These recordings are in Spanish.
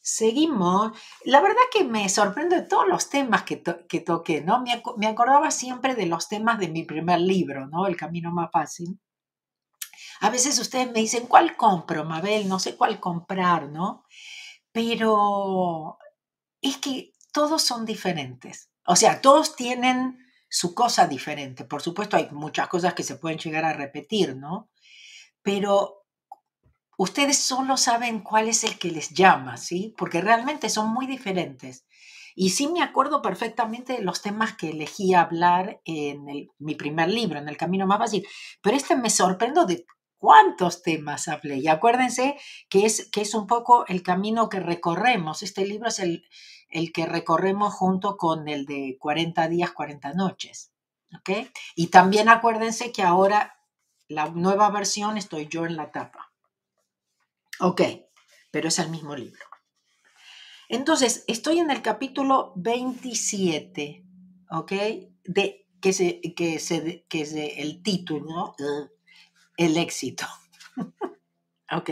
Seguimos. La verdad que me sorprende de todos los temas que, que toqué, ¿no? Me, me, acordaba siempre de los temas de mi primer libro, ¿no? El camino más fácil. A veces ustedes me dicen, ¿cuál compro, Mabel? No sé cuál comprar, ¿no? Pero es que todos son diferentes. O sea, todos tienen su cosa diferente. Por supuesto, hay muchas cosas que se pueden llegar a repetir, ¿no? Pero ustedes solo saben cuál es el que les llama, ¿sí? Porque realmente son muy diferentes. Y sí me acuerdo perfectamente de los temas que elegí hablar en mi primer libro, en El Camino Más Fácil, pero este me sorprendo de cuántos temas hablé. Y acuérdense que es, que es un poco el camino que recorremos. Este libro es el, el que recorremos junto con el de 40 días, 40 noches. ¿Ok? Y también acuérdense que ahora la nueva versión estoy yo en la tapa. Ok, pero es el mismo libro. Entonces, estoy en el capítulo 27, ¿ok? De, que, se, que, se, que es el título, ¿no? el éxito. ok.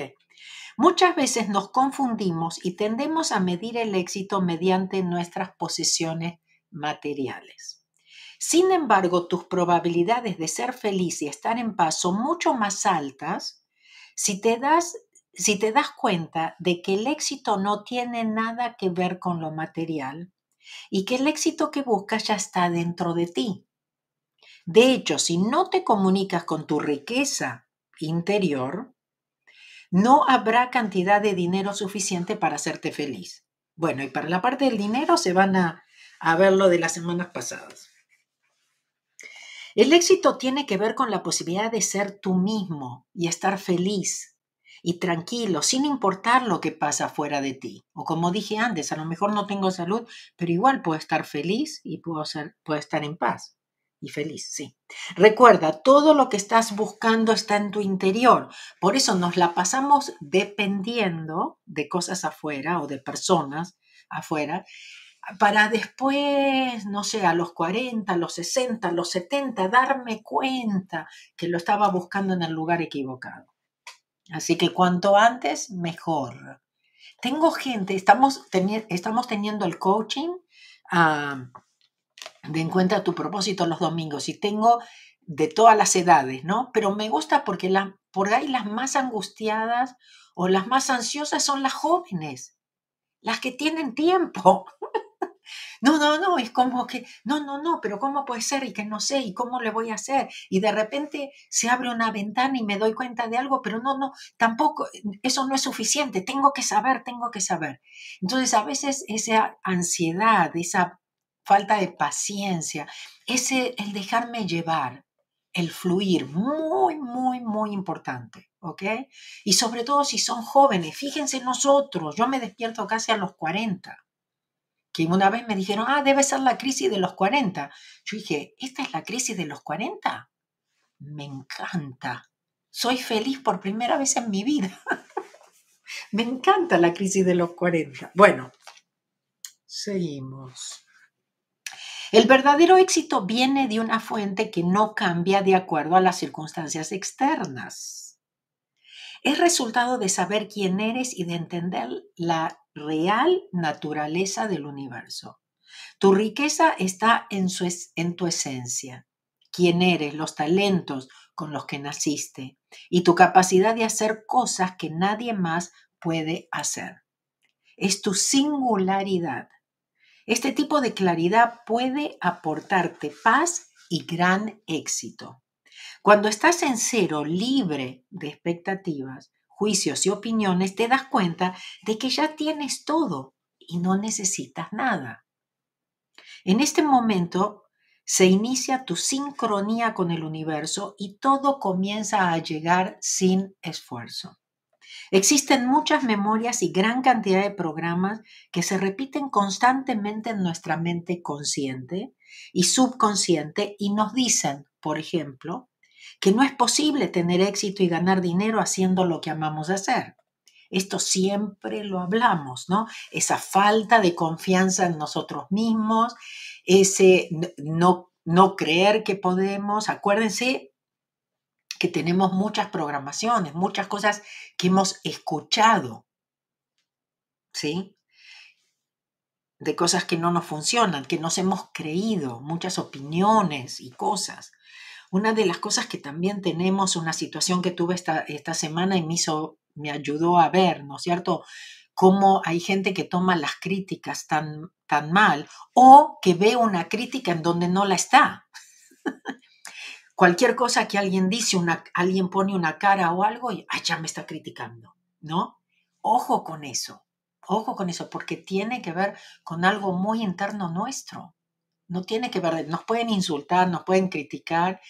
Muchas veces nos confundimos y tendemos a medir el éxito mediante nuestras posesiones materiales. Sin embargo, tus probabilidades de ser feliz y estar en paz son mucho más altas si te das si te das cuenta de que el éxito no tiene nada que ver con lo material y que el éxito que buscas ya está dentro de ti. De hecho, si no te comunicas con tu riqueza interior, no habrá cantidad de dinero suficiente para hacerte feliz. Bueno, y para la parte del dinero se van a, a ver lo de las semanas pasadas. El éxito tiene que ver con la posibilidad de ser tú mismo y estar feliz y tranquilo, sin importar lo que pasa fuera de ti. O como dije antes, a lo mejor no tengo salud, pero igual puedo estar feliz y puedo, ser, puedo estar en paz. Y feliz, sí. Recuerda, todo lo que estás buscando está en tu interior. Por eso nos la pasamos dependiendo de cosas afuera o de personas afuera para después, no sé, a los 40, a los 60, a los 70, darme cuenta que lo estaba buscando en el lugar equivocado. Así que cuanto antes, mejor. Tengo gente, estamos, teniendo el coaching ah, de Encuentra tu propósito los domingos y tengo de todas las edades, ¿no? Pero me gusta porque la, por ahí las más angustiadas o las más ansiosas son las jóvenes, las que tienen tiempo. No, no, no, es como que, no, no, no, pero ¿cómo puede ser? Y que no sé, ¿y cómo le voy a hacer? Y de repente se abre una ventana y me doy cuenta de algo, pero no, no, tampoco, eso no es suficiente, tengo que saber, tengo que saber. Entonces, a veces esa ansiedad, esa falta de paciencia, ese, el dejarme llevar, el fluir, muy, muy, muy importante, ¿ok? Y sobre todo si son jóvenes, fíjense nosotros, yo me despierto casi a los 40 que una vez me dijeron, ah, debe ser la crisis de los 40. Yo dije, ¿esta es la crisis de los 40? Me encanta. Soy feliz por primera vez en mi vida. me encanta la crisis de los 40. Bueno, seguimos. El verdadero éxito viene de una fuente que no cambia de acuerdo a las circunstancias externas. Es resultado de saber quién eres y de entender la real naturaleza del universo. Tu riqueza está en, tu esencia, quién eres, los talentos con los que naciste y tu capacidad de hacer cosas que nadie más puede hacer. Es tu singularidad. Este tipo de claridad puede aportarte paz y gran éxito. Cuando estás en cero, libre de expectativas, juicios y opiniones, te das cuenta de que ya tienes todo y no necesitas nada. En este momento se inicia tu sincronía con el universo y todo comienza a llegar sin esfuerzo. Existen muchas memorias y gran cantidad de programas que se repiten constantemente en nuestra mente consciente y subconsciente y nos dicen, por ejemplo, que no es posible tener éxito y ganar dinero haciendo lo que amamos hacer. Esto siempre lo hablamos, ¿no? Esa falta de confianza en nosotros mismos, ese no, no creer que podemos. Acuérdense que tenemos muchas programaciones, muchas cosas que hemos escuchado. ¿sí? De cosas que no nos funcionan, que nos hemos creído, muchas opiniones y cosas. Una de las cosas que también tenemos, una situación que tuve esta, esta semana y me me ayudó a ver, ¿no es cierto? Cómo hay gente que toma las críticas tan, tan mal o que ve una crítica en donde no la está. Cualquier cosa que alguien dice, alguien pone una cara o algo y Ay, ya me está criticando, ¿no? Ojo con eso, ojo con eso, porque tiene que ver con algo muy interno nuestro. No tiene que ver, nos pueden insultar, nos pueden criticar,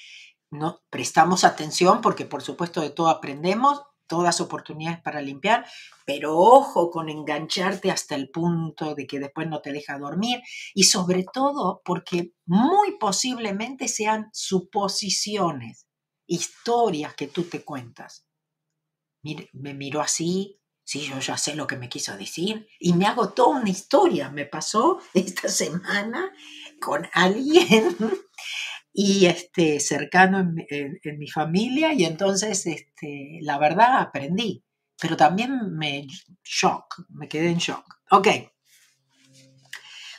no prestamos atención porque por supuesto de todo aprendemos, todas oportunidades para limpiar, pero ojo con engancharte hasta el punto de que después no te deja dormir y sobre todo porque muy posiblemente sean suposiciones, historias que tú te cuentas. Me miró así, sí, yo ya sé lo que me quiso decir y me hago toda una historia. Me pasó esta semana con alguien y este, cercano en, mi familia y entonces este, la verdad aprendí, pero también me shock, me quedé en shock. Ok,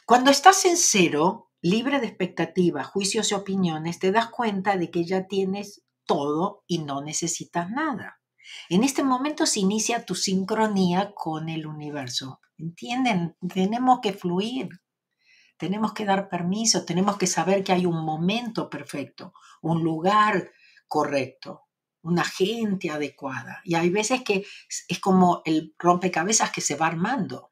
cuando estás en cero, libre de expectativas, juicios y opiniones, te das cuenta de que ya tienes todo y no necesitas nada. En este momento se inicia tu sincronía con el universo. ¿Entienden? Tenemos que fluir. Tenemos que dar permiso, tenemos que saber que hay un momento perfecto, un lugar correcto, una gente adecuada. Y hay veces que es como el rompecabezas que se va armando.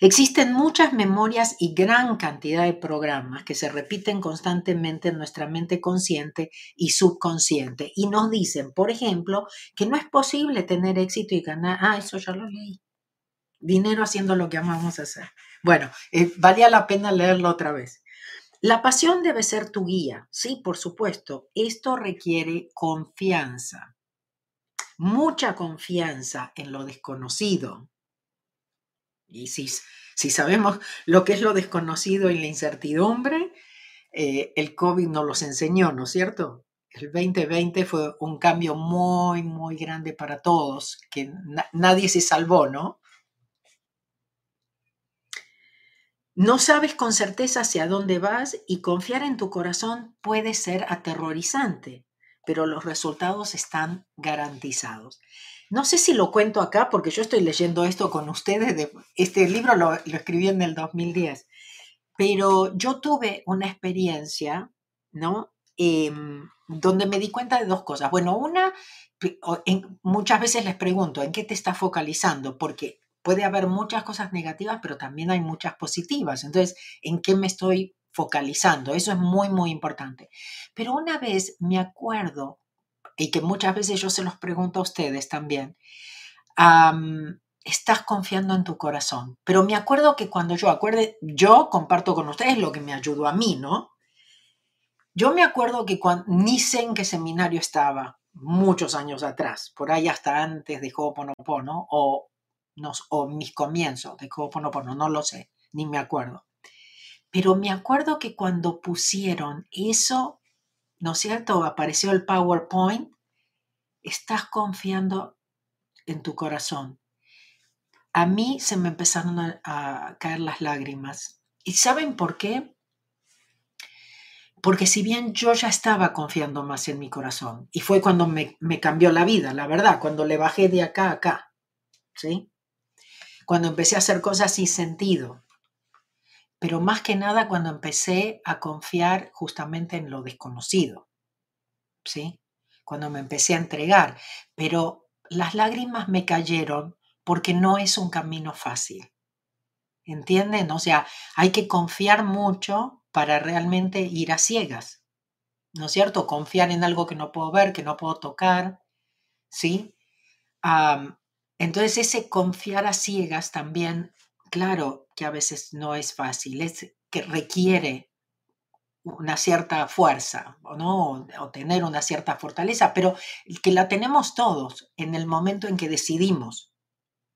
Existen muchas memorias y gran cantidad de programas que se repiten constantemente en nuestra mente consciente y subconsciente y nos dicen, por ejemplo, que no es posible tener éxito y ganar. Ah, eso ya lo leí. Dinero haciendo lo que amamos hacer. Bueno, eh, valía la pena leerlo otra vez. La pasión debe ser tu guía, sí, por supuesto. Esto requiere confianza, mucha confianza en lo desconocido. Y si, si sabemos lo que es lo desconocido y la incertidumbre, eh, el COVID nos los enseñó, ¿no es cierto? El 2020 fue un cambio muy, muy grande para todos, que nadie se salvó, ¿no? No sabes con certeza hacia dónde vas y confiar en tu corazón puede ser aterrorizante, pero los resultados están garantizados. No sé si lo cuento acá porque yo estoy leyendo esto con ustedes. este libro lo, escribí en el 2010, pero yo tuve una experiencia, ¿no? Em, donde me di cuenta de dos cosas. Bueno, una, muchas veces les pregunto, ¿en qué te estás focalizando? Porque puede haber muchas cosas negativas, pero también hay muchas positivas. Entonces, ¿en qué me estoy focalizando? Eso es muy, muy importante. Pero una vez me acuerdo, y que muchas veces yo se los pregunto a ustedes también, estás confiando en tu corazón. Pero me acuerdo que cuando yo acuerde, yo comparto con ustedes lo que me ayudó a mí, ¿no? Yo me acuerdo que cuando, ni sé en qué seminario estaba, muchos años atrás, por ahí hasta antes de Ho'oponopono, o o mis comienzos de Ho'oponopono, no lo sé, ni me acuerdo. Pero me acuerdo que cuando pusieron eso, ¿no es cierto? Apareció el PowerPoint, estás confiando en tu corazón. A mí se me empezaron a, caer las lágrimas. ¿Y saben por qué? Porque si bien yo ya estaba confiando más en mi corazón, y fue cuando me, me cambió la vida, la verdad, cuando le bajé de acá a acá, ¿sí? Cuando empecé a hacer cosas sin sentido, pero más que nada cuando empecé a confiar justamente en lo desconocido, ¿sí? Cuando me empecé a entregar, pero las lágrimas me cayeron porque no es un camino fácil. ¿Entienden? O sea, hay que confiar mucho para realmente ir a ciegas. ¿No es cierto? Confiar en algo que no puedo ver, que no puedo tocar, ¿sí? Entonces ese confiar a ciegas también, claro que a veces no es fácil, es que requiere una cierta fuerza, ¿no? O tener una cierta fortaleza, pero que la tenemos todos en el momento en que decidimos,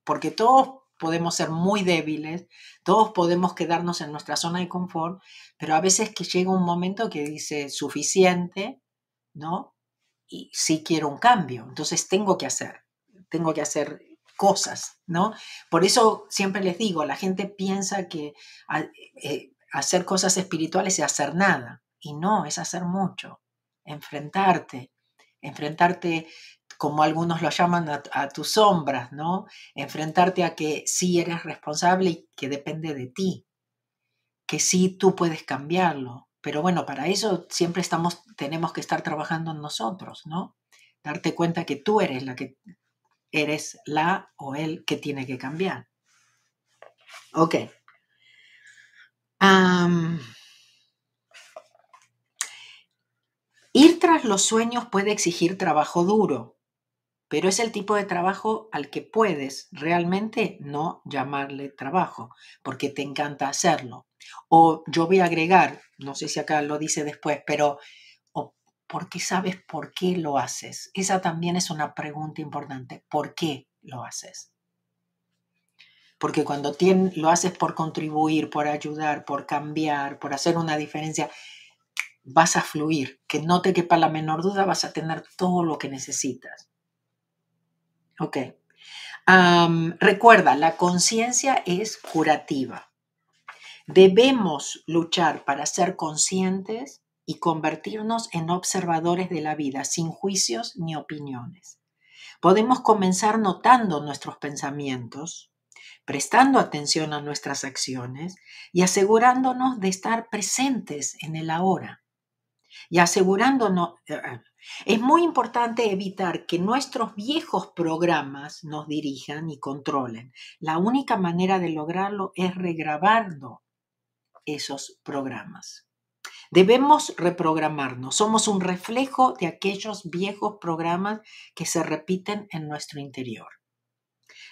porque todos podemos ser muy débiles, todos podemos quedarnos en nuestra zona de confort, pero a veces que llega un momento que dice suficiente, ¿no? Y sí quiero un cambio, entonces tengo que hacer, tengo que hacer cosas, ¿no? Por eso siempre les digo, la gente piensa que eh, hacer cosas espirituales es hacer nada, y no, es hacer mucho, enfrentarte, enfrentarte como algunos lo llaman a, tus sombras, ¿no? Enfrentarte a que sí eres responsable y que depende de ti, que sí tú puedes cambiarlo. Pero bueno, para eso siempre estamos, tenemos que estar trabajando en nosotros, ¿no? Darte cuenta que tú eres la que eres la o el que tiene que cambiar. Ok. ir tras los sueños puede exigir trabajo duro, pero es el tipo de trabajo al que puedes realmente no llamarle trabajo, porque te encanta hacerlo. O yo voy a agregar, no sé si acá lo dice después, pero porque sabes por qué lo haces. Esa también es una pregunta importante. ¿Por qué lo haces? Porque cuando lo haces por contribuir, por ayudar, por cambiar, por hacer una diferencia, vas a fluir. Que no te quepa la menor duda, vas a tener todo lo que necesitas. Ok. recuerda, la conciencia es curativa. Debemos luchar para ser conscientes y convertirnos en observadores de la vida sin juicios ni opiniones. Podemos comenzar notando nuestros pensamientos, prestando atención a nuestras acciones y asegurándonos de estar presentes en el ahora. Y asegurándonos, eh, eh, es muy importante evitar que nuestros viejos programas nos dirijan y controlen. La única manera de lograrlo es regrabando esos programas. Debemos reprogramarnos. Somos un reflejo de aquellos viejos programas que se repiten en nuestro interior.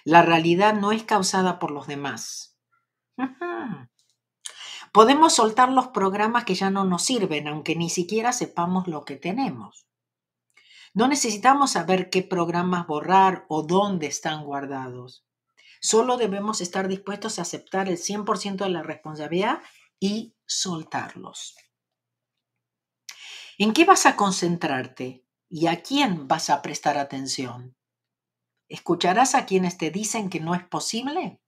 La realidad no es causada por los demás. Podemos soltar los programas que ya no nos sirven, aunque ni siquiera sepamos lo que tenemos. No necesitamos saber qué programas borrar o dónde están guardados. Solo debemos estar dispuestos a aceptar el 100% de la responsabilidad y soltarlos. ¿En qué vas a concentrarte y a quién vas a prestar atención? ¿Escucharás a quienes te dicen que no es posible?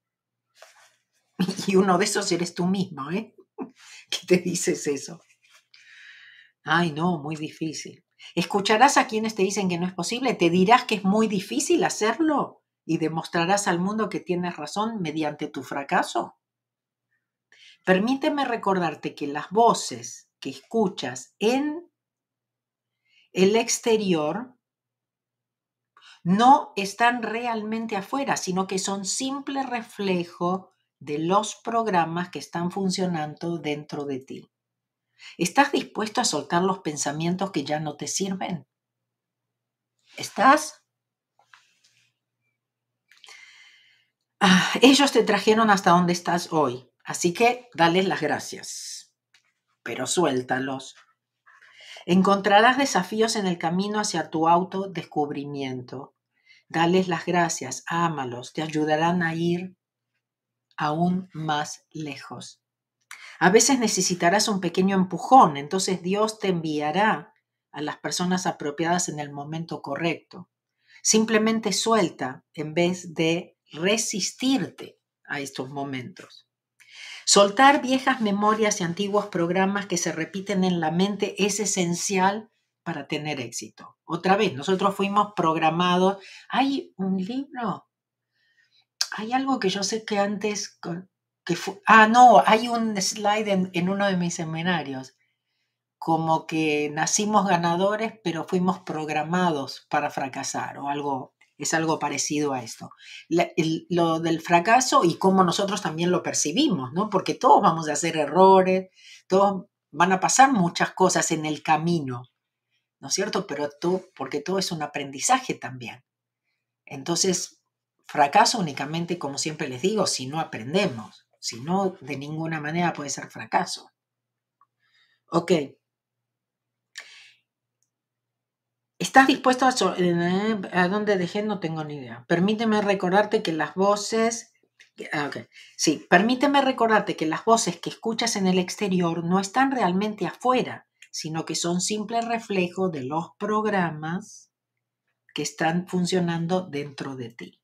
Y uno de esos eres tú mismo, ¿eh? ¿Qué te dices eso? Ay, no, muy difícil. Escucharás a quienes te dicen que no es posible, te dirás que es muy difícil hacerlo y demostrarás al mundo que tienes razón mediante tu fracaso. Permíteme recordarte que las voces que escuchas en el exterior no están realmente afuera, sino que son simple reflejo de los programas que están funcionando dentro de ti. ¿Estás dispuesto a soltar los pensamientos que ya no te sirven? ¿Estás? Ah, ellos te trajeron hasta donde estás hoy, así que dales las gracias, pero suéltalos. Encontrarás desafíos en el camino hacia tu autodescubrimiento. Dales las gracias, ámalos, te ayudarán a ir aún más lejos. A veces necesitarás un pequeño empujón, entonces Dios te enviará a las personas apropiadas en el momento correcto. Simplemente suelta en vez de resistirte a estos momentos. Soltar viejas memorias y antiguos programas que se repiten en la mente es esencial para tener éxito. Otra vez, nosotros fuimos programados. Hay un libro, hay algo que yo sé que antes ah, no, hay un slide en, uno de mis seminarios, como que nacimos ganadores, pero fuimos programados para fracasar o algo, es algo parecido a esto. lo del fracaso y cómo nosotros también lo percibimos, ¿no? Porque todos vamos a hacer errores, todos van a pasar muchas cosas en el camino, ¿no es cierto? Pero tú, porque todo es un aprendizaje también. Entonces, fracaso únicamente, como siempre les digo, si no aprendemos. Si no, de ninguna manera puede ser fracaso. Ok. ¿Estás dispuesto a... Eh, ¿A dónde dejé? No tengo ni idea. Permíteme recordarte que las voces... Ah, okay. Sí, permíteme recordarte que las voces que escuchas en el exterior no están realmente afuera, sino que son simple reflejo de los programas que están funcionando dentro de ti.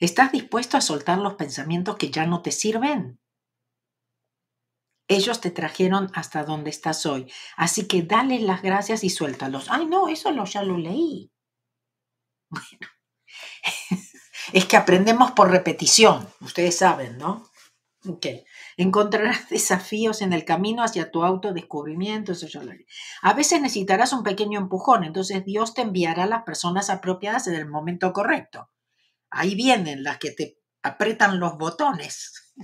¿Estás dispuesto a soltar los pensamientos que ya no te sirven? Ellos te trajeron hasta donde estás hoy. Así que dale las gracias y suéltalos. Ay, no, eso lo, ya lo leí. Bueno, es que aprendemos por repetición. Ustedes saben, ¿no? Ok. Encontrarás desafíos en el camino hacia tu autodescubrimiento. Eso ya lo leí. A veces necesitarás un pequeño empujón. Entonces Dios te enviará las personas apropiadas en el momento correcto. Ahí vienen las que te apretan los botones,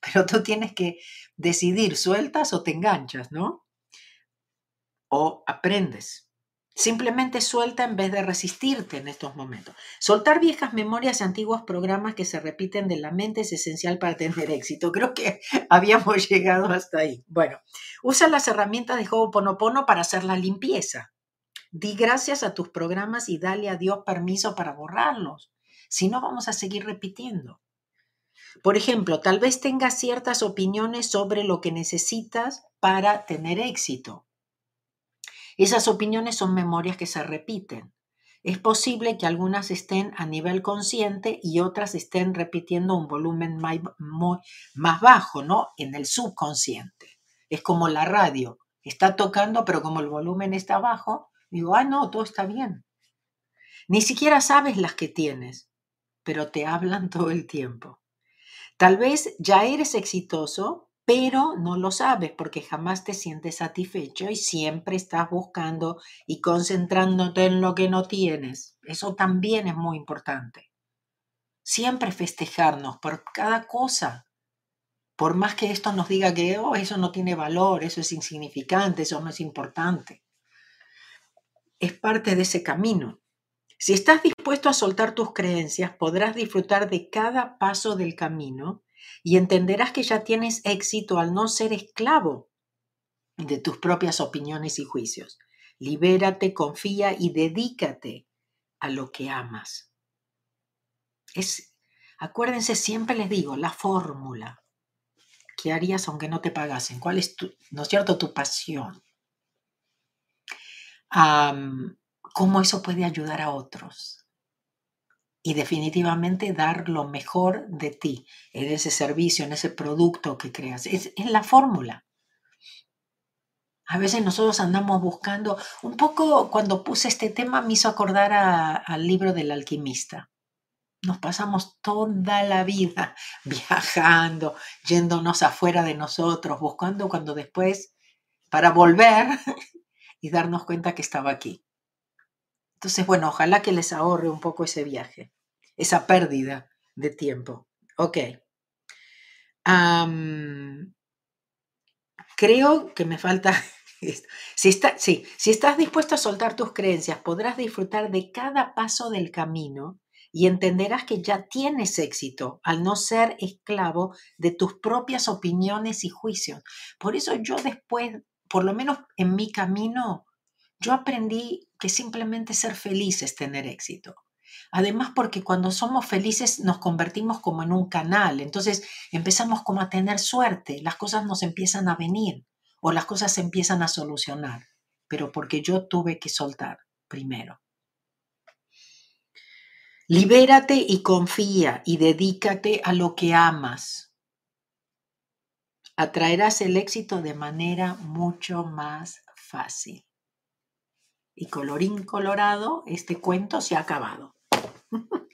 pero tú tienes que decidir, sueltas o te enganchas, ¿no? O aprendes. Simplemente suelta en vez de resistirte en estos momentos. Soltar viejas memorias y antiguos programas que se repiten de la mente es esencial para tener éxito. Creo que habíamos llegado hasta ahí. Bueno, usa las herramientas de Ho'oponopono para hacer la limpieza. Di gracias a tus programas y dale a Dios permiso para borrarlos. Si no, vamos a seguir repitiendo. Por ejemplo, tal vez tengas ciertas opiniones sobre lo que necesitas para tener éxito. Esas opiniones son memorias que se repiten. Es posible que algunas estén a nivel consciente y otras estén repitiendo un volumen más bajo, ¿no? En el subconsciente. Es como la radio. Está tocando, pero como el volumen está bajo, digo, ah, no, todo está bien. Ni siquiera sabes las que tienes, pero te hablan todo el tiempo. Tal vez ya eres exitoso, pero no lo sabes porque jamás te sientes satisfecho y siempre estás buscando y concentrándote en lo que no tienes. Eso también es muy importante. Siempre festejarnos por cada cosa. Por más que esto nos diga que oh, eso no tiene valor, eso es insignificante, eso no es importante. Es parte de ese camino. Si estás dispuesto a soltar tus creencias, podrás disfrutar de cada paso del camino y entenderás que ya tienes éxito al no ser esclavo de tus propias opiniones y juicios. Libérate, confía y dedícate a lo que amas. Es, acuérdense, siempre les digo, la fórmula. ¿Qué harías aunque no te pagasen? ¿Cuál es tu, no es cierto, tu pasión? Cómo eso puede ayudar a otros. Y definitivamente dar lo mejor de ti en ese servicio, en ese producto que creas. Es, la fórmula. A veces nosotros andamos buscando, un poco cuando puse este tema me hizo acordar al libro del alquimista. Nos pasamos toda la vida viajando, yéndonos afuera de nosotros, buscando cuando después, para volver y darnos cuenta que estaba aquí. Entonces, bueno, ojalá que les ahorre un poco ese viaje, esa pérdida de tiempo. Ok. creo que me falta... Si, está, sí, si estás dispuesto a soltar tus creencias, podrás disfrutar de cada paso del camino y entenderás que ya tienes éxito al no ser esclavo de tus propias opiniones y juicios. Por eso yo después, por lo menos en mi camino, yo aprendí que simplemente ser feliz es tener éxito. Además, porque cuando somos felices nos convertimos como en un canal, entonces empezamos como a tener suerte, las cosas nos empiezan a venir o las cosas se empiezan a solucionar, pero porque yo tuve que soltar primero. Libérate y confía y dedícate a lo que amas. Atraerás el éxito de manera mucho más fácil. Y colorín colorado, este cuento se ha acabado.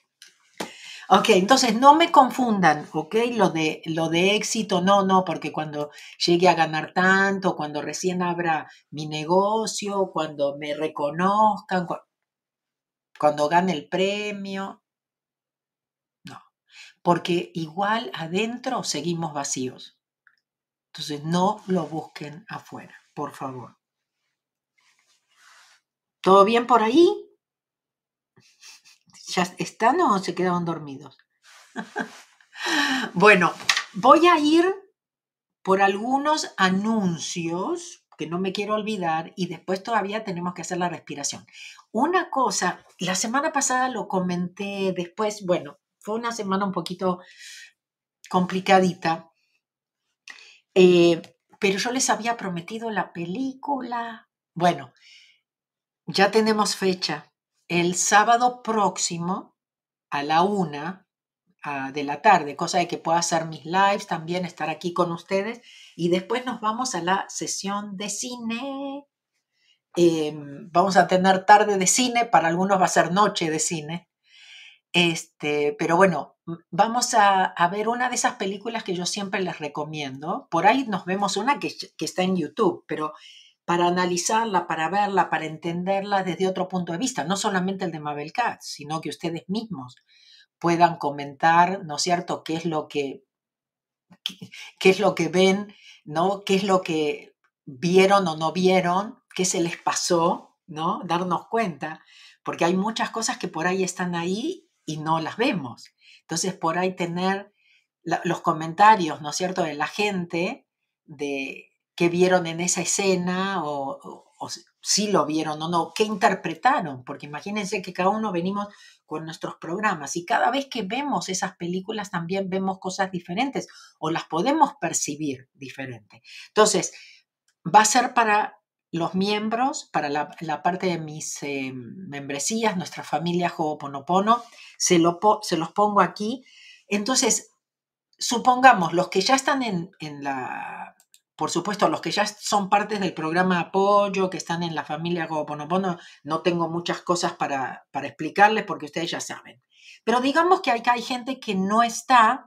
ok, entonces no me confundan, ok, lo de, lo de éxito, no, no, porque cuando llegue a ganar tanto, cuando recién abra mi negocio, cuando me reconozcan, cuando gane el premio, no, porque igual adentro seguimos vacíos. Entonces no lo busquen afuera, por favor. ¿Todo bien por ahí? ¿Ya están o se quedaron dormidos? bueno, voy a ir por algunos anuncios que no me quiero olvidar y después todavía tenemos que hacer la respiración. Una cosa, la semana pasada lo comenté después, bueno, fue una semana un poquito complicadita, eh, pero yo les había prometido la película. Bueno, ya tenemos fecha. El sábado próximo, a la una, de la tarde, cosa de que pueda hacer mis lives también, estar aquí con ustedes. Y después nos vamos a la sesión de cine. Em, vamos a tener tarde de cine, para algunos va a ser noche de cine. Este, pero bueno, vamos a, ver una de esas películas que yo siempre les recomiendo. Por ahí nos vemos una que, que está en YouTube, pero para analizarla, para verla, para entenderla desde otro punto de vista, no solamente el de Mabel Katz, sino que ustedes mismos puedan comentar, ¿no es cierto?, qué es lo que, qué, es lo que ven, ¿no? ¿Qué es lo que vieron o no vieron, qué se les pasó, ¿no? Darnos cuenta, porque hay muchas cosas que por ahí están ahí y no las vemos. Entonces, por ahí tener los comentarios, ¿no es cierto?, de la gente, de qué vieron en esa escena o, si lo vieron o no, qué interpretaron, porque imagínense que cada uno venimos con nuestros programas y cada vez que vemos esas películas también vemos cosas diferentes o las podemos percibir diferente. Entonces, va a ser para los miembros, para la, parte de mis eh, membresías, nuestra familia Ho'oponopono, se, lo, se los pongo aquí. Entonces, supongamos los que ya están en, en la por supuesto, los que ya son partes del programa apoyo, que están en la familia Ho'oponopono, no tengo muchas cosas para, para explicarles porque ustedes ya saben. Pero digamos que hay, hay gente que no está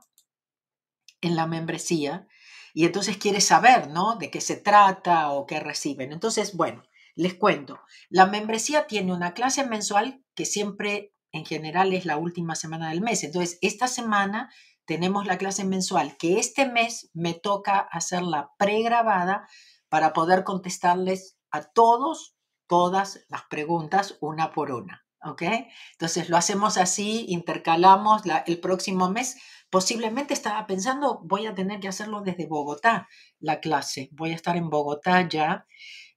en la membresía y entonces quiere saber, ¿no? De qué se trata o qué reciben. Entonces, bueno, les cuento. La membresía tiene una clase mensual que siempre, en general, es la última semana del mes. Entonces, esta semana tenemos la clase mensual, que este mes me toca hacer la pregrabada para poder contestarles a todos, todas las preguntas una por una. ¿Ok? Entonces lo hacemos así, intercalamos el próximo mes. Posiblemente estaba pensando, voy a tener que hacerlo desde Bogotá, la clase. Voy a estar en Bogotá ya.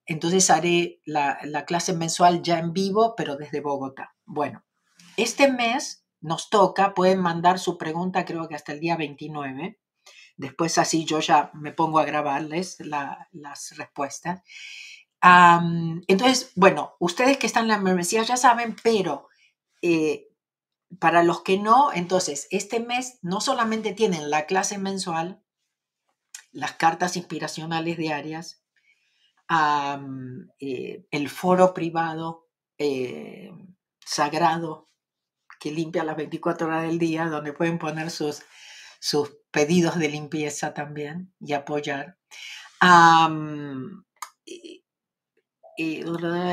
Entonces haré la, la clase mensual ya en vivo, pero desde Bogotá. Bueno, este mes nos toca, pueden mandar su pregunta creo que hasta el día 29. Después así yo ya me pongo a grabarles las respuestas. entonces, bueno, ustedes que están en la membresía ya saben, pero eh, para los que no, entonces, este mes no solamente tienen la clase mensual, las cartas inspiracionales diarias, eh, el foro privado eh, sagrado que limpia las 24 horas del día, donde pueden poner sus, sus pedidos de limpieza también y apoyar.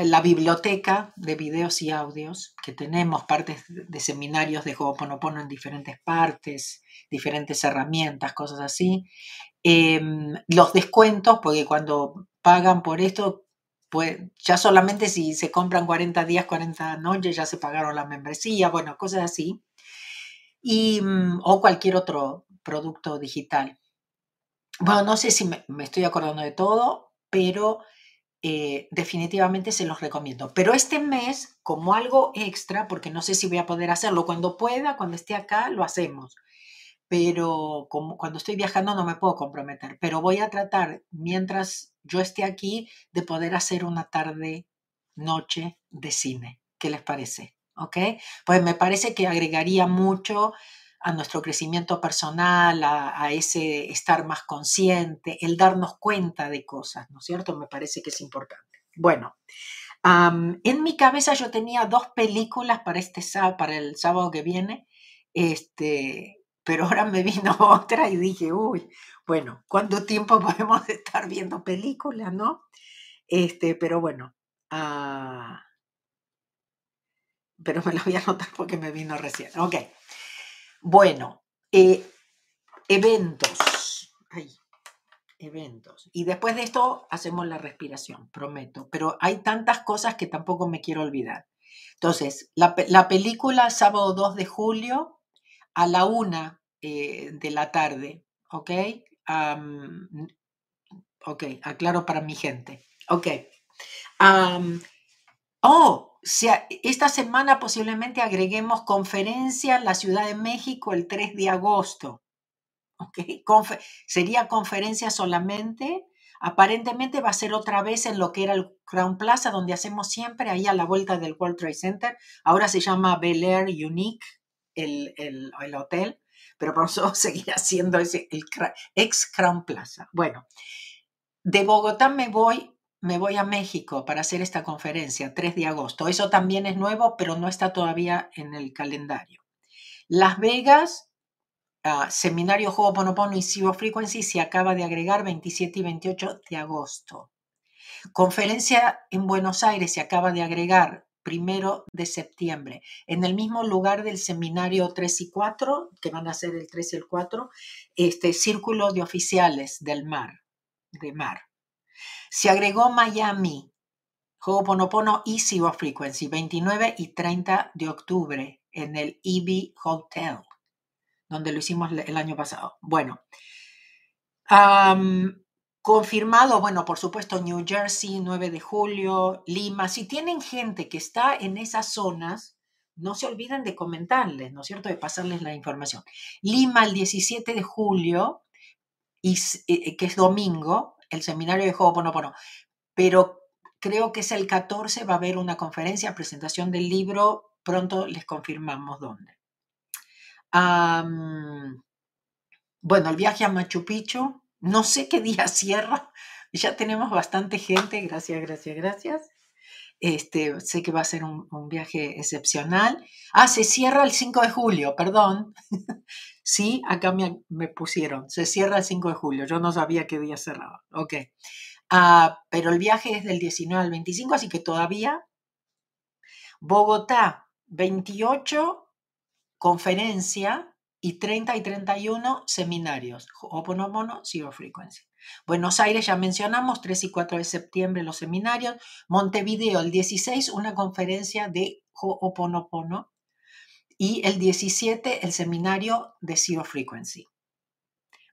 la biblioteca de videos y audios, que tenemos partes de seminarios de Ho'oponopono en diferentes partes, diferentes herramientas, cosas así. Em, los descuentos, porque cuando pagan por esto, pues ya solamente si se compran 40 días, 40 noches, ya se pagaron la membresía, bueno, cosas así. Y, mm, o cualquier otro producto digital. Bueno, no sé si me, estoy acordando de todo, pero eh, definitivamente se los recomiendo. Pero este mes, como algo extra, porque no sé si voy a poder hacerlo, cuando pueda, cuando esté acá, lo hacemos pero cuando estoy viajando no me puedo comprometer, pero voy a tratar mientras yo esté aquí de poder hacer una tarde, noche de cine. ¿Qué les parece? ¿Ok? Pues me parece que agregaría mucho a nuestro crecimiento personal, a, ese estar más consciente, el darnos cuenta de cosas, ¿no es cierto? Me parece que es importante. Bueno, en mi cabeza yo tenía dos películas para, este, para el sábado que viene. Este, pero ahora me vino otra y dije, uy, bueno, ¿cuánto tiempo podemos estar viendo películas, no? Este, pero bueno, ah, pero me lo voy a anotar porque me vino recién. Ok, bueno, eh, eventos. Ay, eventos. Y después de esto hacemos la respiración, prometo. Pero hay tantas cosas que tampoco me quiero olvidar. Entonces, la, la película sábado 2 de julio a la una eh, de la tarde, ¿ok? ok, aclaro para mi gente. Ok. oh, esta semana posiblemente agreguemos conferencia en la Ciudad de México el 3 de agosto. ¿ok? sería conferencia solamente. Aparentemente va a ser otra vez en lo que era el Crown Plaza, donde hacemos siempre, ahí a la vuelta del World Trade Center. Ahora se llama Bel Air Unique, el, el, el hotel. pero por eso seguirá siendo ese, el ex Crown Plaza. Bueno, de Bogotá me voy, me voy a México para hacer esta conferencia, 3 de agosto. Eso también es nuevo, pero no está todavía en el calendario. Las Vegas, uh, seminario Ho'oponopono y Zero Frequency se acaba de agregar 27 y 28 de agosto. Conferencia en Buenos Aires se acaba de agregar primero de septiembre, en el mismo lugar del seminario 3 y 4, que van a ser el 3 y el 4, este círculo de oficiales del mar, de mar. Se agregó Miami, Ho'oponopono y Zero Frequency, 29 y 30 de octubre, en el EB Hotel, donde lo hicimos el año pasado. Bueno, Confirmado, bueno, por supuesto, New Jersey, 9 de julio, Lima. Si tienen gente que está en esas zonas, no se olviden de comentarles, ¿no es cierto?, de pasarles la información. Lima, el 17 de julio, y, eh, que es domingo, el seminario de Ho'oponopono. Pero creo que es el 14, va a haber una conferencia, presentación del libro, pronto les confirmamos dónde. bueno, el viaje a Machu Picchu, no sé qué día cierra. Ya tenemos bastante gente. Gracias, gracias, gracias. Este, sé que va a ser un, viaje excepcional. Ah, se cierra el 5 de julio, perdón. sí, acá me, me, pusieron. Se cierra el 5 de julio. Yo no sabía qué día cerraba. Ok. Ah, pero el viaje es del 19 al 25, así que todavía. Bogotá, 28, conferencia y 30 y 31 seminarios, Ho'oponopono, Zero Frequency. Buenos Aires ya mencionamos, 3 y 4 de septiembre los seminarios. Montevideo, el 16, una conferencia de Ho'oponopono. Y el 17, el seminario de Zero Frequency.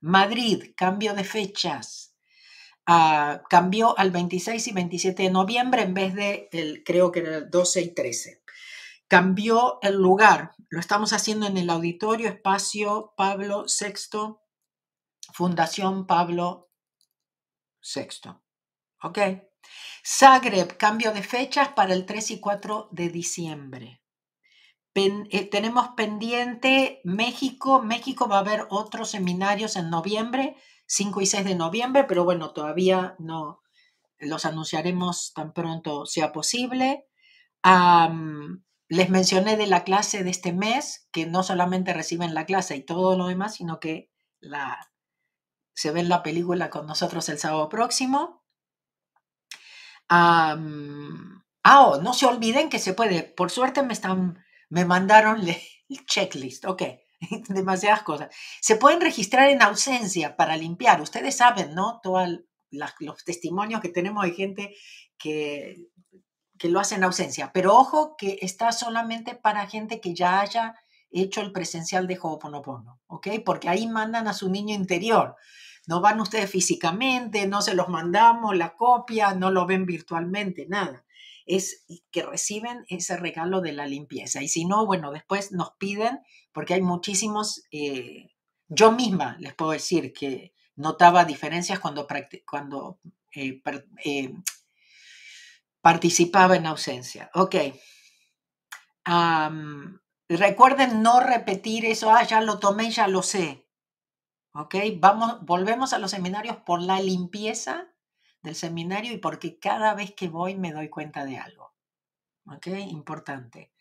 Madrid, cambio de fechas. Ah, cambió al 26 y 27 de noviembre en vez de, el, creo que era el 12 y 13 cambió el lugar. Lo estamos haciendo en el auditorio Espacio Pablo VI, Fundación Pablo VI. ¿Ok? Zagreb, cambio de fechas para el 3 y 4 de diciembre. Eh, tenemos pendiente México. México va a haber otros seminarios en noviembre, 5 y 6 de noviembre, pero bueno, todavía no los anunciaremos tan pronto sea posible. Les mencioné de la clase de este mes, que no solamente reciben la clase y todo lo demás, sino que la, se ven la película con nosotros el sábado próximo. ah, oh, no se olviden que se puede, por suerte me están, me mandaron el checklist, ok, demasiadas cosas. Se pueden registrar en ausencia para limpiar. Ustedes saben, ¿no? Todos los testimonios que tenemos de gente que que lo hace en ausencia. Pero ojo que está solamente para gente que ya haya hecho el presencial de Ho'oponopono, ¿ok? Porque ahí mandan a su niño interior. No van ustedes físicamente, no se los mandamos la copia, no lo ven virtualmente, nada. Es que reciben ese regalo de la limpieza. Y si no, bueno, después nos piden, porque hay muchísimos, eh, yo misma les puedo decir que notaba diferencias cuando, cuando eh, eh, participaba en ausencia. Ok. recuerden no repetir eso, ah, ya lo tomé, ya lo sé. Ok, vamos, volvemos a los seminarios por la limpieza del seminario y porque cada vez que voy me doy cuenta de algo. Ok, importante.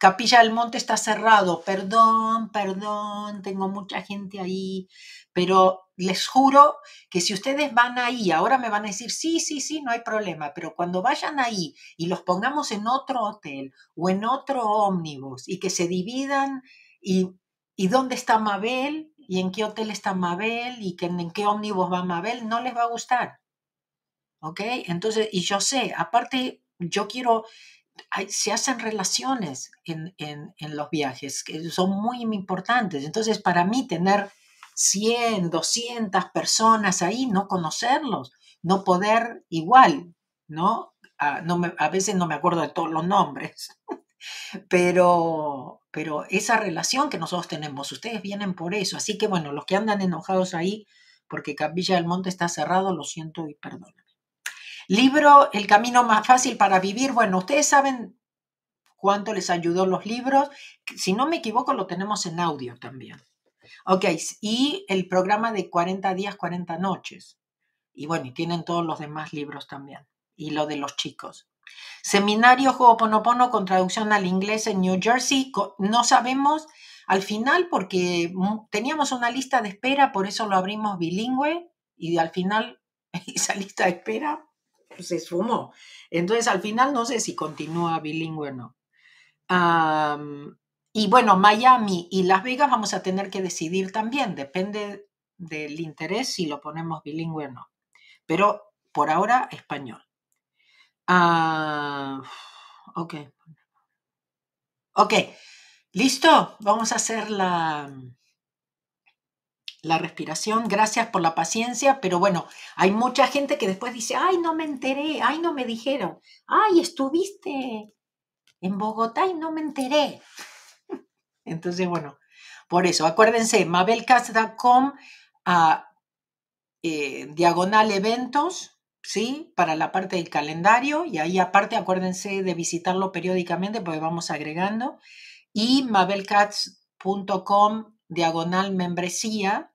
Capilla del Monte está cerrado, perdón, perdón, tengo mucha gente ahí, pero les juro que si ustedes van ahí, ahora me van a decir, sí, sí, sí, no hay problema, pero cuando vayan ahí y los pongamos en otro hotel o en otro ómnibus y que se dividan y, y dónde está Mabel y en qué hotel está Mabel y en qué ómnibus va Mabel, no les va a gustar. ¿Ok? Entonces, y yo sé, aparte, yo quiero se hacen relaciones en, los viajes que son muy importantes. Entonces, para mí, tener 100, 200 personas ahí, no conocerlos, no poder igual, ¿no? A, ah, no a veces no me acuerdo de todos los nombres, pero, pero esa relación que nosotros tenemos, ustedes vienen por eso. Así que, bueno, los que andan enojados ahí porque Capilla del Monte está cerrado, lo siento y perdón. Libro El camino más fácil para vivir. Bueno, ustedes saben cuánto les ayudó los libros. Si no me equivoco, lo tenemos en audio también. Ok, y el programa de 40 días, 40 noches. Y bueno, y tienen todos los demás libros también. Y lo de los chicos. Seminario Ho'oponopono con traducción al inglés en New Jersey. No sabemos al final porque teníamos una lista de espera, por eso lo abrimos bilingüe y al final esa lista de espera se sumó. Entonces al final no sé si continúa bilingüe o no. Y bueno, Miami y Las Vegas vamos a tener que decidir también, depende del interés si lo ponemos bilingüe o no. Pero por ahora español. Ah, ok. Ok, listo. Vamos a hacer la, la respiración. Gracias por la paciencia, pero bueno, hay mucha gente que después dice, ay, no me enteré, ay, no me dijeron, ay, estuviste en Bogotá y no me enteré. Entonces, bueno, por eso, acuérdense, mabelcast.com, a eh, diagonal eventos, ¿sí? Para la parte del calendario y ahí aparte acuérdense de visitarlo periódicamente porque vamos agregando. Y mabelcats.com diagonal membresía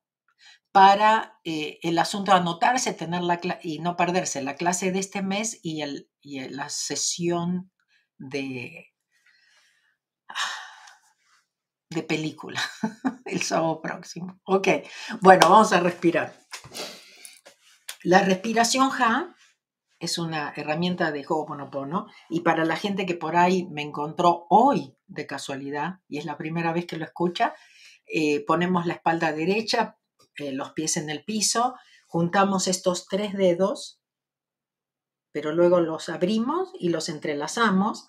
para eh, el asunto de anotarse tener la y no perderse la clase de este mes y, el, y la sesión de, de película el sábado próximo. Ok, bueno, vamos a respirar. La respiración Ja es una herramienta de Ho'oponopono y para la gente que por ahí me encontró hoy de casualidad y es la primera vez que lo escucha, eh, ponemos la espalda derecha, eh, los pies en el piso, juntamos estos tres dedos, pero luego los abrimos y los entrelazamos,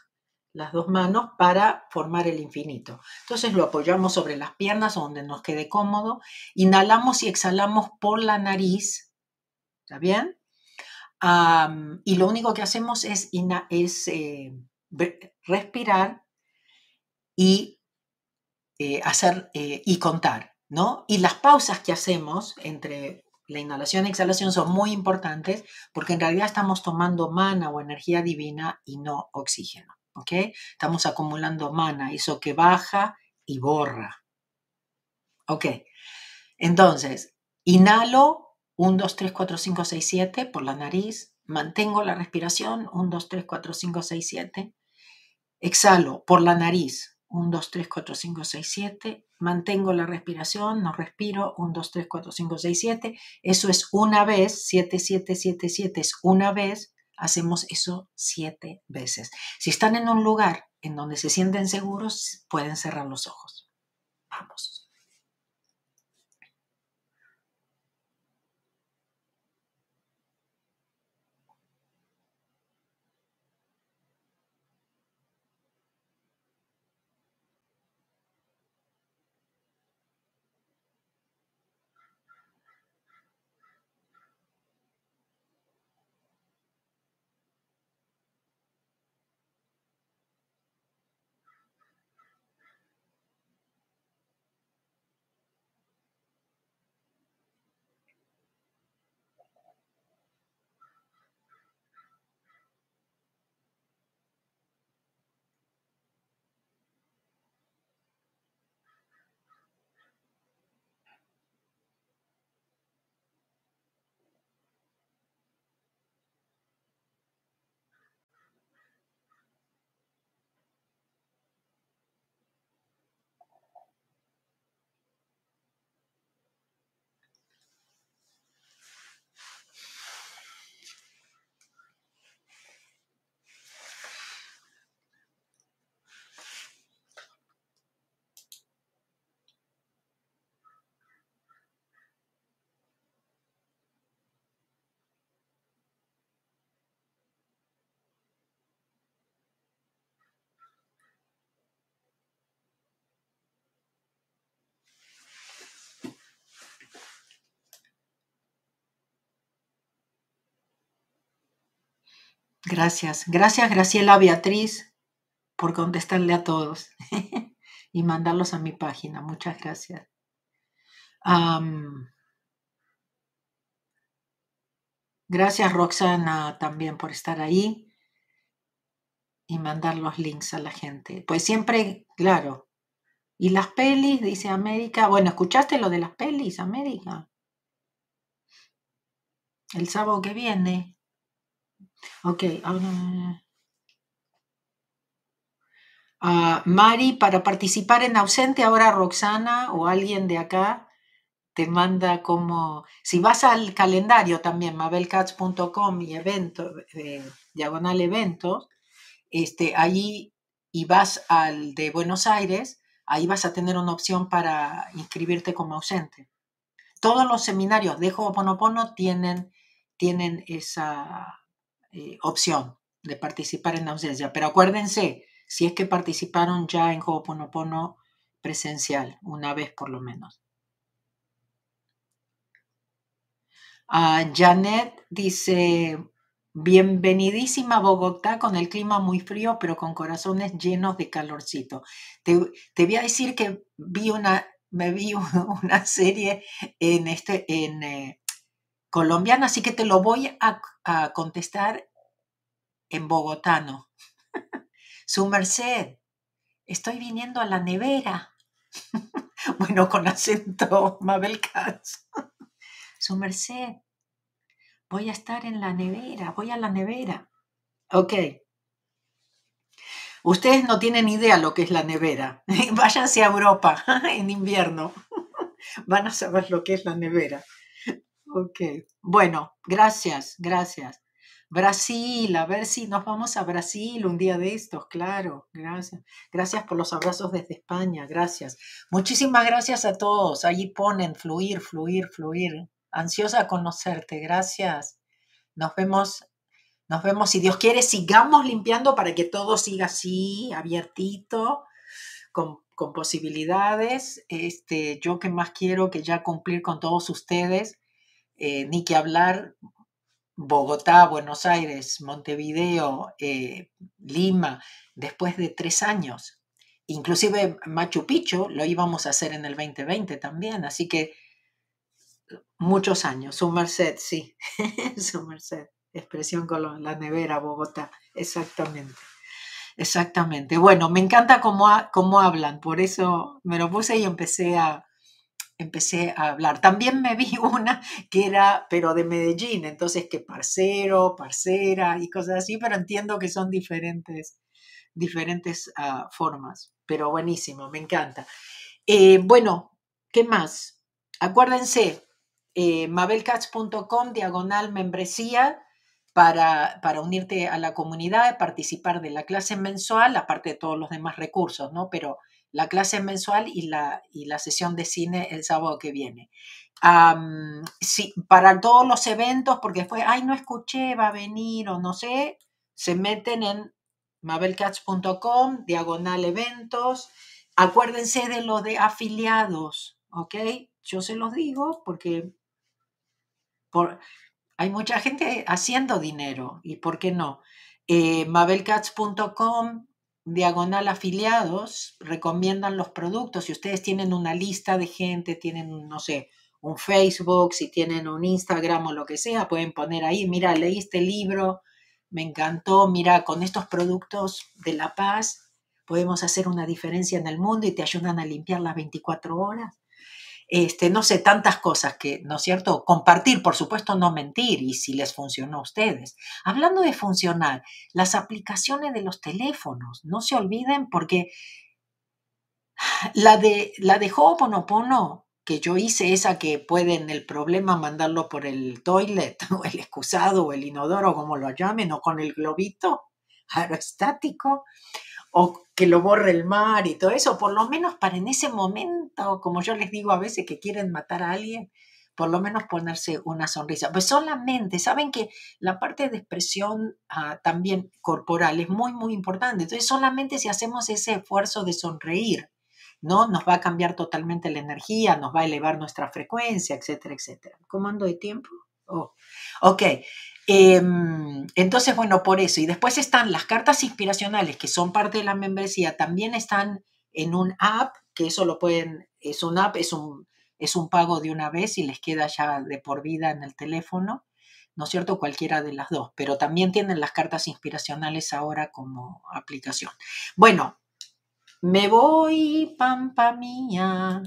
las dos manos, para formar el infinito. Entonces lo apoyamos sobre las piernas donde nos quede cómodo, inhalamos y exhalamos por la nariz ¿Está bien? y lo único que hacemos es, es eh, respirar y eh, hacer eh, y contar, ¿no? Y las pausas que hacemos entre la inhalación y exhalación son muy importantes porque en realidad estamos tomando mana o energía divina y no oxígeno, ¿ok? Estamos acumulando mana, eso que baja y borra. ¿Ok? Entonces, inhalo 1, 2, 3, 4, 5, 6, 7 por la nariz. Mantengo la respiración. 1, 2, 3, 4, 5, 6, 7. Exhalo por la nariz. 1, 2, 3, 4, 5, 6, 7. Mantengo la respiración, no respiro. 1, 2, 3, 4, 5, 6, 7. Eso es una vez. 7, 7, 7, 7 es una vez. Hacemos eso 7 veces. Si están en un lugar en donde se sienten seguros, pueden cerrar los ojos. Vamos. Gracias. Gracias, Graciela Beatriz, por contestarle a todos y mandarlos a mi página. Muchas gracias. gracias, Roxana, también por estar ahí. y mandar los links a la gente. Pues siempre, claro. ¿Y las pelis? Dice América. Bueno, ¿escuchaste lo de las pelis, América? El sábado que viene. Ok. Ah, Mari, para participar en ausente, ahora Roxana o alguien de acá te manda como, si vas al calendario también, mabelcats.com y evento, eh, diagonal eventos, este, allí y vas al de Buenos Aires, ahí vas a tener una opción para inscribirte como ausente. Todos los seminarios de Ho'oponopono tienen, tienen esa eh, opción de participar en ausencia, pero acuérdense, si es que participaron ya en Ho'oponopono presencial, una vez por lo menos. Ah, Janet dice, bienvenidísima Bogotá con el clima muy frío, pero con corazones llenos de calorcito. Te, voy a decir que vi una, me vi una serie en, este, en eh, colombiana, así que te lo voy a, contestar en bogotano. Su merced, estoy viniendo a la nevera. bueno, con acento Mabel Katz. Su merced, voy a estar en la nevera, voy a la nevera. Ok. Ustedes no tienen idea lo que es la nevera. Váyanse a Europa en invierno. Van a saber lo que es la nevera. Ok. Bueno, gracias, gracias. Brasil, a ver si nos vamos a Brasil un día de estos, claro, gracias. Gracias por los abrazos desde España, gracias. Muchísimas gracias a todos. Allí ponen fluir, fluir, fluir. Ansiosa a conocerte, gracias. Nos vemos, nos vemos. Si Dios quiere, sigamos limpiando para que todo siga así, abiertito, con, con posibilidades. Este, yo que más quiero que ya cumplir con todos ustedes, eh, ni que hablar Bogotá, Buenos Aires, Montevideo, eh, Lima, después de tres años. Inclusive Machu Picchu lo íbamos a hacer en el 2020 también, así que muchos años. Su merced, sí, su merced. Expresión con la nevera, Bogotá, exactamente. Exactamente. Bueno, me encanta cómo, cómo hablan, por eso me lo puse y empecé a, empecé a hablar. También me vi una que era, pero de Medellín, entonces que parcero, parcera y cosas así, pero entiendo que son diferentes, diferentes ah, formas. Pero buenísimo, me encanta. Eh, bueno, ¿qué más? Acuérdense, eh, mabelcats.com, diagonal membresía, para, para, unirte a la comunidad, participar de la clase mensual, aparte de todos los demás recursos, ¿no? Pero la clase mensual y la, y la sesión de cine el sábado que viene. sí, para todos los eventos, porque fue, ay, no escuché, va a venir o no sé, se meten en mabelcats.com, diagonal eventos. Acuérdense de lo de afiliados, ¿ok? Yo se los digo porque por, hay mucha gente haciendo dinero y ¿por qué no? Eh, mabelcats.com diagonal afiliados recomiendan los productos. Si ustedes tienen una lista de gente, tienen, no sé, un Facebook, si tienen un Instagram o lo que sea, pueden poner ahí, mira, leí este libro, me encantó, mira, con estos productos de la paz podemos hacer una diferencia en el mundo y te ayudan a limpiar las 24 horas este, no sé, tantas cosas que, ¿no es cierto? Compartir, por supuesto, no mentir y si les funcionó a ustedes. Hablando de funcionar, las aplicaciones de los teléfonos, no se olviden porque la de, la de Ho'oponopono que yo hice, esa que pueden el problema mandarlo por el toilet o el excusado o el inodoro, como lo llamen, o con el globito aerostático, o que lo borre el mar y todo eso, por lo menos para en ese momento, como yo les digo a veces que quieren matar a alguien, por lo menos ponerse una sonrisa. Pues solamente, saben que la parte de expresión ah, también corporal es muy, muy importante. Entonces, solamente si hacemos ese esfuerzo de sonreír, ¿no? Nos va a cambiar totalmente la energía, nos va a elevar nuestra frecuencia, etcétera, etcétera. ¿Cómo de tiempo? Oh. Ok, Em, entonces, bueno, por eso. Y después están las cartas inspiracionales, que son parte de la membresía, también están en un app, que eso lo pueden, es un app, es un, es un pago de una vez y les queda ya de por vida en el teléfono. ¿no es cierto? Cualquiera de las dos, pero también tienen las cartas inspiracionales ahora como aplicación. Bueno, me voy, pampa mía.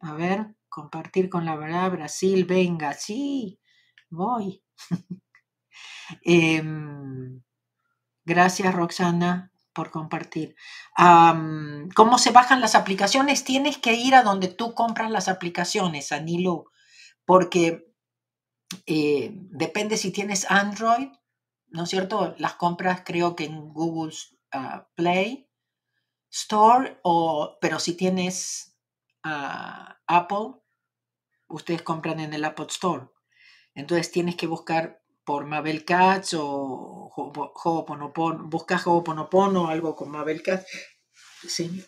A ver, compartir con la verdad, Brasil, venga, sí, voy. Em, gracias, Roxana, por compartir. ¿Cómo se bajan las aplicaciones? Tienes que ir a donde tú compras las aplicaciones, Anilo, porque eh, depende si tienes Android, ¿no es cierto? Las compras creo que en Google ah, Play Store, o, pero si tienes Apple, ustedes compran en el Apple Store. Entonces tienes que buscar por Mabel Katz o Ho'oponopono, busca Ho'oponopono o algo con Mabel Katz. Sí.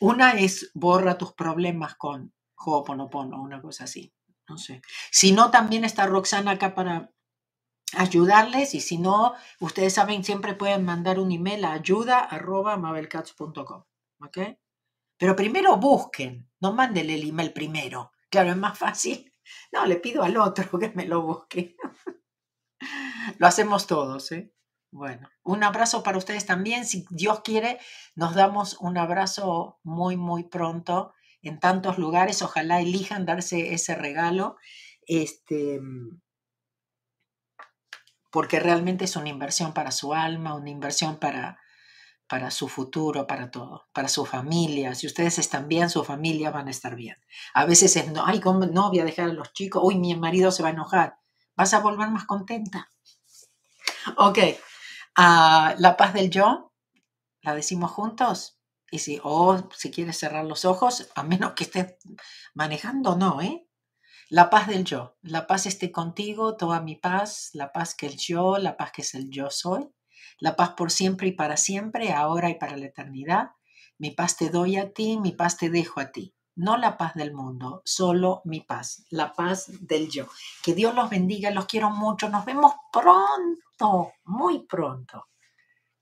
Una es borra tus problemas con Ho'oponopono, una cosa así. No sé. Si no, también está Roxana acá para ayudarles y si no, ustedes saben, siempre pueden mandar un email a ayuda.mabelcats.com. ¿Ok? Pero primero busquen, no manden el email primero. Claro, es más fácil. No, le pido al otro que me lo busque. Lo hacemos todos, ¿eh? Bueno, un abrazo para ustedes también. Si Dios quiere, nos damos un abrazo muy, muy pronto en tantos lugares. Ojalá elijan darse ese regalo. Este, porque realmente es una inversión para su alma, una inversión para, para su futuro, para todo, para su familia. Si ustedes están bien, su familia van a estar bien. A veces es, no, ay, ¿cómo no voy a dejar a los chicos? Uy, mi marido se va a enojar vas a volver más contenta. Ok, ah, la paz del yo, la decimos juntos. Y si, o si quieres cerrar los ojos, a menos que estés manejando, no, ¿eh? La paz del yo, la paz esté contigo, toda mi paz, la paz que el yo, la paz que es el yo soy, la paz por siempre y para siempre, ahora y para la eternidad. Mi paz te doy a ti, mi paz te dejo a ti no la paz del mundo, solo mi paz, la paz del yo. Que Dios los bendiga, los quiero mucho, nos vemos pronto, muy pronto.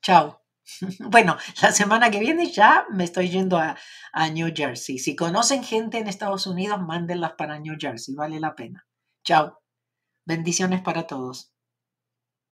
Chao. Bueno, la semana que viene ya me estoy yendo a, a, New Jersey. Si conocen gente en Estados Unidos, mándenlas para New Jersey, vale la pena. Chao. Bendiciones para todos.